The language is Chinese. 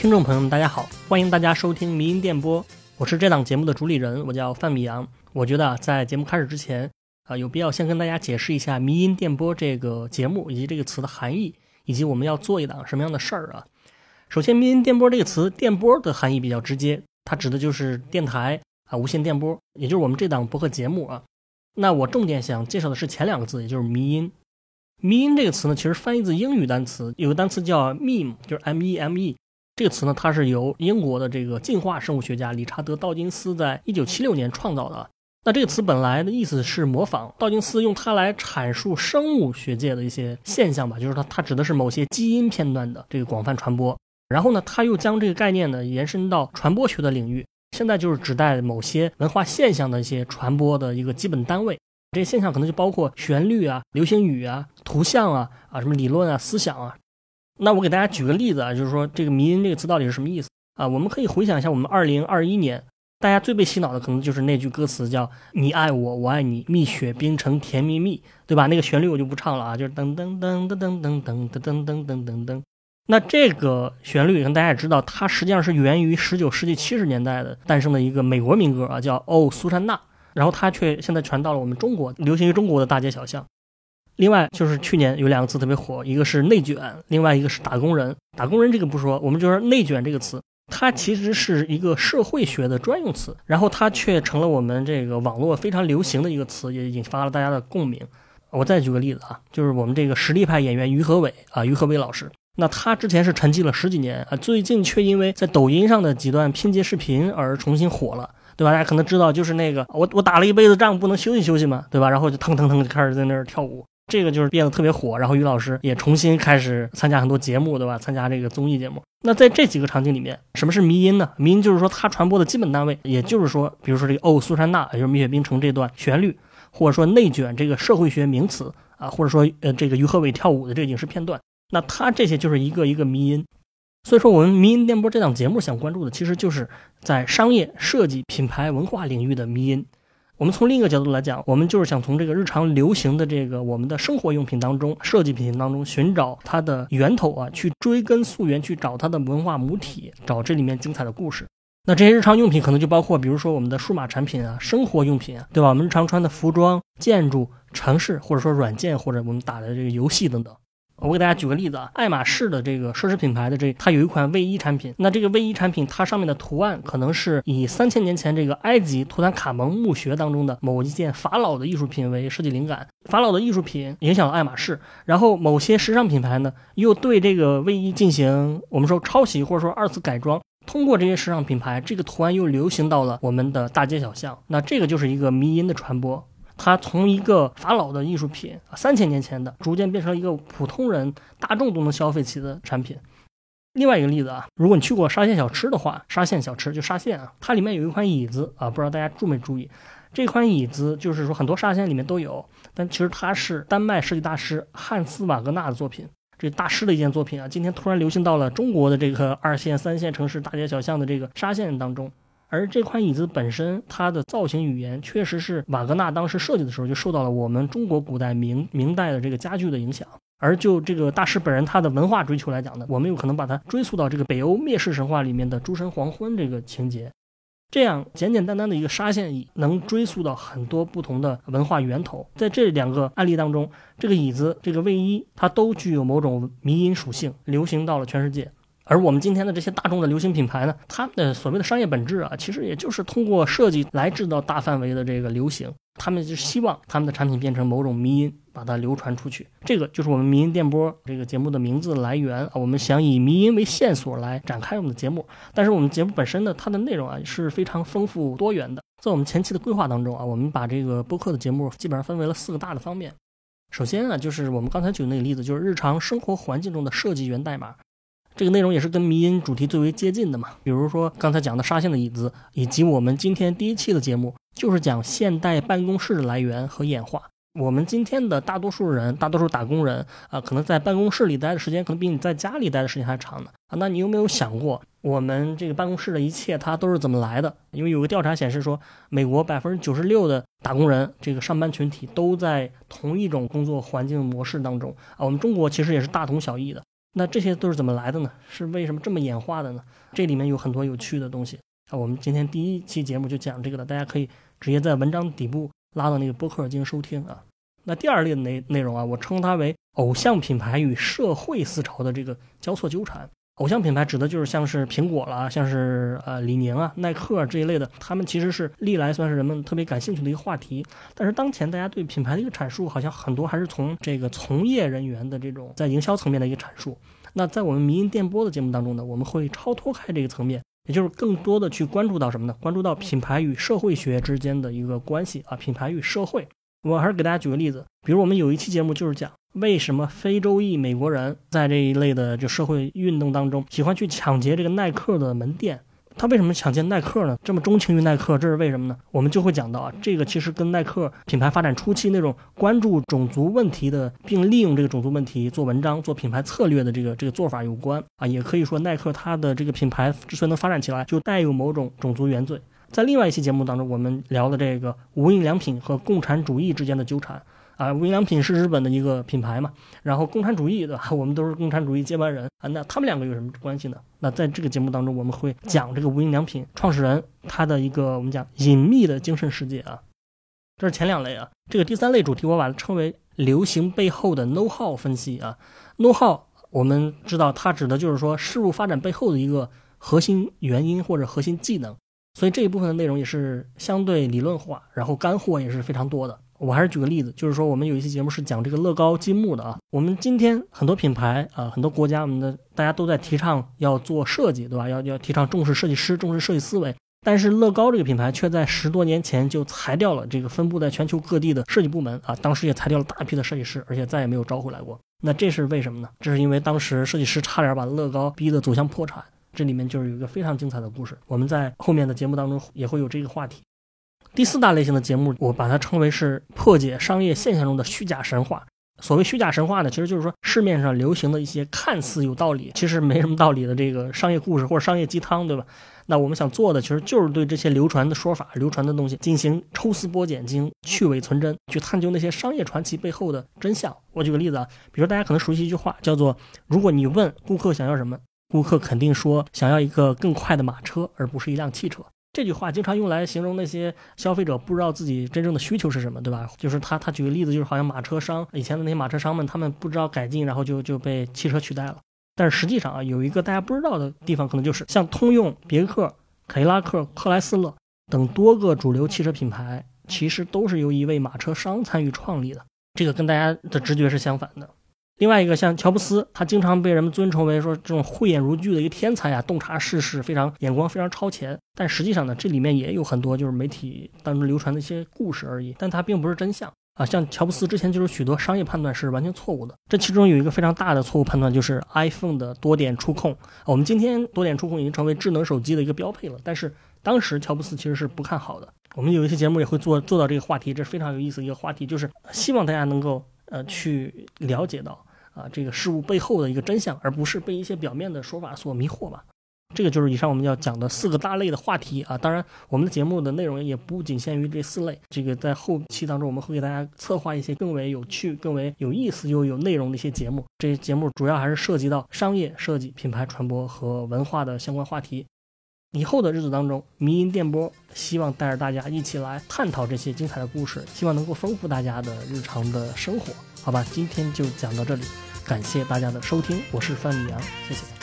听众朋友们，大家好，欢迎大家收听《迷音电波》，我是这档节目的主理人，我叫范米阳。我觉得啊，在节目开始之前，啊，有必要先跟大家解释一下“迷音电波”这个节目以及这个词的含义，以及我们要做一档什么样的事儿啊。首先，“迷音电波”这个词，“电波”的含义比较直接，它指的就是电台啊，无线电波，也就是我们这档播客节目啊。那我重点想介绍的是前两个字，也就是“迷音”。迷音这个词呢，其实翻译自英语单词，有个单词叫 meme，就是 m e m e。这个词呢，它是由英国的这个进化生物学家理查德道金斯在一九七六年创造的。那这个词本来的意思是模仿，道金斯用它来阐述生物学界的一些现象吧，就是它它指的是某些基因片段的这个广泛传播。然后呢，他又将这个概念呢延伸到传播学的领域，现在就是指代某些文化现象的一些传播的一个基本单位。这些现象可能就包括旋律啊、流行语啊、图像啊、啊什么理论啊、思想啊。那我给大家举个例子啊，就是说这个“迷音”这个词到底是什么意思啊？我们可以回想一下，我们二零二一年大家最被洗脑的可能就是那句歌词叫“你爱我，我爱你，蜜雪冰城甜蜜蜜”，对吧？那个旋律我就不唱了啊，就是噔噔噔噔噔噔噔噔噔噔噔噔。那这个旋律，可能大家也知道，它实际上是源于十九世纪七十年代的诞生的一个美国民歌啊，叫《哦苏珊娜》，然后它却现在传到了我们中国，流行于中国的大街小巷。另外就是去年有两个词特别火，一个是内卷，另外一个是打工人。打工人这个不说，我们就说内卷这个词，它其实是一个社会学的专用词，然后它却成了我们这个网络非常流行的一个词，也引发了大家的共鸣。我再举个例子啊，就是我们这个实力派演员于和伟啊，于和伟老师，那他之前是沉寂了十几年啊，最近却因为在抖音上的几段拼接视频而重新火了，对吧？大家可能知道，就是那个我我打了一辈子仗，不能休息休息嘛，对吧？然后就腾腾腾就开始在那儿跳舞。这个就是变得特别火，然后于老师也重新开始参加很多节目，对吧？参加这个综艺节目。那在这几个场景里面，什么是迷音呢？迷音就是说它传播的基本单位，也就是说，比如说这个哦苏珊娜，也就是蜜雪冰城这段旋律，或者说内卷这个社会学名词啊，或者说呃这个于和伟跳舞的这个影视片段，那它这些就是一个一个迷音。所以说，我们迷音电波这档节目想关注的，其实就是在商业、设计、品牌、文化领域的迷音。我们从另一个角度来讲，我们就是想从这个日常流行的这个我们的生活用品当中、设计品当中寻找它的源头啊，去追根溯源，去找它的文化母体，找这里面精彩的故事。那这些日常用品可能就包括，比如说我们的数码产品啊、生活用品啊，对吧？我们日常穿的服装、建筑、城市，或者说软件，或者我们打的这个游戏等等。我给大家举个例子啊，爱马仕的这个奢侈品牌的这，它有一款卫衣产品。那这个卫衣产品，它上面的图案可能是以三千年前这个埃及图坦卡蒙墓穴当中的某一件法老的艺术品为设计灵感。法老的艺术品影响了爱马仕，然后某些时尚品牌呢，又对这个卫衣进行我们说抄袭或者说二次改装。通过这些时尚品牌，这个图案又流行到了我们的大街小巷。那这个就是一个迷因的传播。它从一个法老的艺术品，三千年前的，逐渐变成了一个普通人大众都能消费起的产品。另外一个例子啊，如果你去过沙县小吃的话，沙县小吃就沙县啊，它里面有一款椅子啊，不知道大家注没注意？这款椅子就是说很多沙县里面都有，但其实它是丹麦设计大师汉斯瓦格纳的作品，这大师的一件作品啊，今天突然流行到了中国的这个二线、三线城市大街小巷的这个沙县当中。而这款椅子本身，它的造型语言确实是瓦格纳当时设计的时候就受到了我们中国古代明明代的这个家具的影响。而就这个大师本人他的文化追求来讲呢，我们有可能把它追溯到这个北欧灭世神话里面的诸神黄昏这个情节。这样简简单单的一个沙线椅，能追溯到很多不同的文化源头。在这两个案例当中，这个椅子、这个卫衣，它都具有某种迷因属性，流行到了全世界。而我们今天的这些大众的流行品牌呢，他们的所谓的商业本质啊，其实也就是通过设计来制造大范围的这个流行。他们就希望他们的产品变成某种迷音，把它流传出去。这个就是我们迷音电波这个节目的名字来源啊。我们想以迷音为线索来展开我们的节目，但是我们节目本身呢，它的内容啊是非常丰富多元的。在我们前期的规划当中啊，我们把这个播客的节目基本上分为了四个大的方面。首先呢，就是我们刚才举的那个例子，就是日常生活环境中的设计源代码。这个内容也是跟迷音主题最为接近的嘛，比如说刚才讲的沙县的椅子，以及我们今天第一期的节目就是讲现代办公室的来源和演化。我们今天的大多数人，大多数打工人啊，可能在办公室里待的时间可能比你在家里待的时间还长呢啊。那你有没有想过，我们这个办公室的一切它都是怎么来的？因为有个调查显示说，美国百分之九十六的打工人这个上班群体都在同一种工作环境模式当中啊。我们中国其实也是大同小异的。那这些都是怎么来的呢？是为什么这么演化的呢？这里面有很多有趣的东西啊。我们今天第一期节目就讲这个了，大家可以直接在文章底部拉到那个播客进行收听啊。那第二类的内内容啊，我称它为偶像品牌与社会思潮的这个交错纠缠。偶像品牌指的就是像是苹果了，像是呃李宁啊、耐克这一类的，他们其实是历来算是人们特别感兴趣的一个话题。但是当前大家对品牌的一个阐述，好像很多还是从这个从业人员的这种在营销层面的一个阐述。那在我们民营电波的节目当中呢，我们会超脱开这个层面，也就是更多的去关注到什么呢？关注到品牌与社会学之间的一个关系啊，品牌与社会。我还是给大家举个例子，比如我们有一期节目就是讲。为什么非洲裔美国人在这一类的就社会运动当中喜欢去抢劫这个耐克的门店？他为什么抢劫耐克呢？这么钟情于耐克，这是为什么呢？我们就会讲到啊，这个其实跟耐克品牌发展初期那种关注种族问题的，并利用这个种族问题做文章、做品牌策略的这个这个做法有关啊。也可以说，耐克它的这个品牌之所以能发展起来，就带有某种种族原罪。在另外一期节目当中，我们聊的这个无印良品和共产主义之间的纠缠。啊，无印良品是日本的一个品牌嘛，然后共产主义对吧？我们都是共产主义接班人啊，那他们两个有什么关系呢？那在这个节目当中，我们会讲这个无印良品创始人他的一个我们讲隐秘的精神世界啊。这是前两类啊，这个第三类主题我把它称为流行背后的 know how 分析啊。know how 我们知道它指的就是说事物发展背后的一个核心原因或者核心技能，所以这一部分的内容也是相对理论化，然后干货也是非常多的。我还是举个例子，就是说我们有一期节目是讲这个乐高积木的啊。我们今天很多品牌啊，很多国家，我们的大家都在提倡要做设计，对吧？要要提倡重视设计师，重视设计思维。但是乐高这个品牌却在十多年前就裁掉了这个分布在全球各地的设计部门啊，当时也裁掉了大批的设计师，而且再也没有招回来过。那这是为什么呢？这是因为当时设计师差点把乐高逼得走向破产。这里面就是有一个非常精彩的故事，我们在后面的节目当中也会有这个话题。第四大类型的节目，我把它称为是破解商业现象中的虚假神话。所谓虚假神话呢，其实就是说市面上流行的一些看似有道理，其实没什么道理的这个商业故事或者商业鸡汤，对吧？那我们想做的，其实就是对这些流传的说法、流传的东西进行抽丝剥茧，进行去伪存真，去探究那些商业传奇背后的真相。我举个例子啊，比如大家可能熟悉一句话，叫做“如果你问顾客想要什么，顾客肯定说想要一个更快的马车，而不是一辆汽车。”这句话经常用来形容那些消费者不知道自己真正的需求是什么，对吧？就是他他举个例子，就是好像马车商以前的那些马车商们，他们不知道改进，然后就就被汽车取代了。但是实际上啊，有一个大家不知道的地方，可能就是像通用、别克、凯迪拉克、克莱斯勒等多个主流汽车品牌，其实都是由一位马车商参与创立的。这个跟大家的直觉是相反的。另外一个像乔布斯，他经常被人们尊称为说这种慧眼如炬的一个天才啊，洞察世事，非常眼光非常超前。但实际上呢，这里面也有很多就是媒体当中流传的一些故事而已，但它并不是真相啊。像乔布斯之前就是许多商业判断是完全错误的，这其中有一个非常大的错误判断就是 iPhone 的多点触控。我们今天多点触控已经成为智能手机的一个标配了，但是当时乔布斯其实是不看好的。我们有一些节目也会做做到这个话题，这是非常有意思的一个话题，就是希望大家能够呃去了解到。啊，这个事物背后的一个真相，而不是被一些表面的说法所迷惑吧。这个就是以上我们要讲的四个大类的话题啊。当然，我们的节目的内容也不仅限于这四类。这个在后期当中，我们会给大家策划一些更为有趣、更为有意思又有内容的一些节目。这些节目主要还是涉及到商业设计、品牌传播和文化的相关话题。以后的日子当中，迷音电波希望带着大家一起来探讨这些精彩的故事，希望能够丰富大家的日常的生活。好吧，今天就讲到这里，感谢大家的收听，我是范宇阳，谢谢。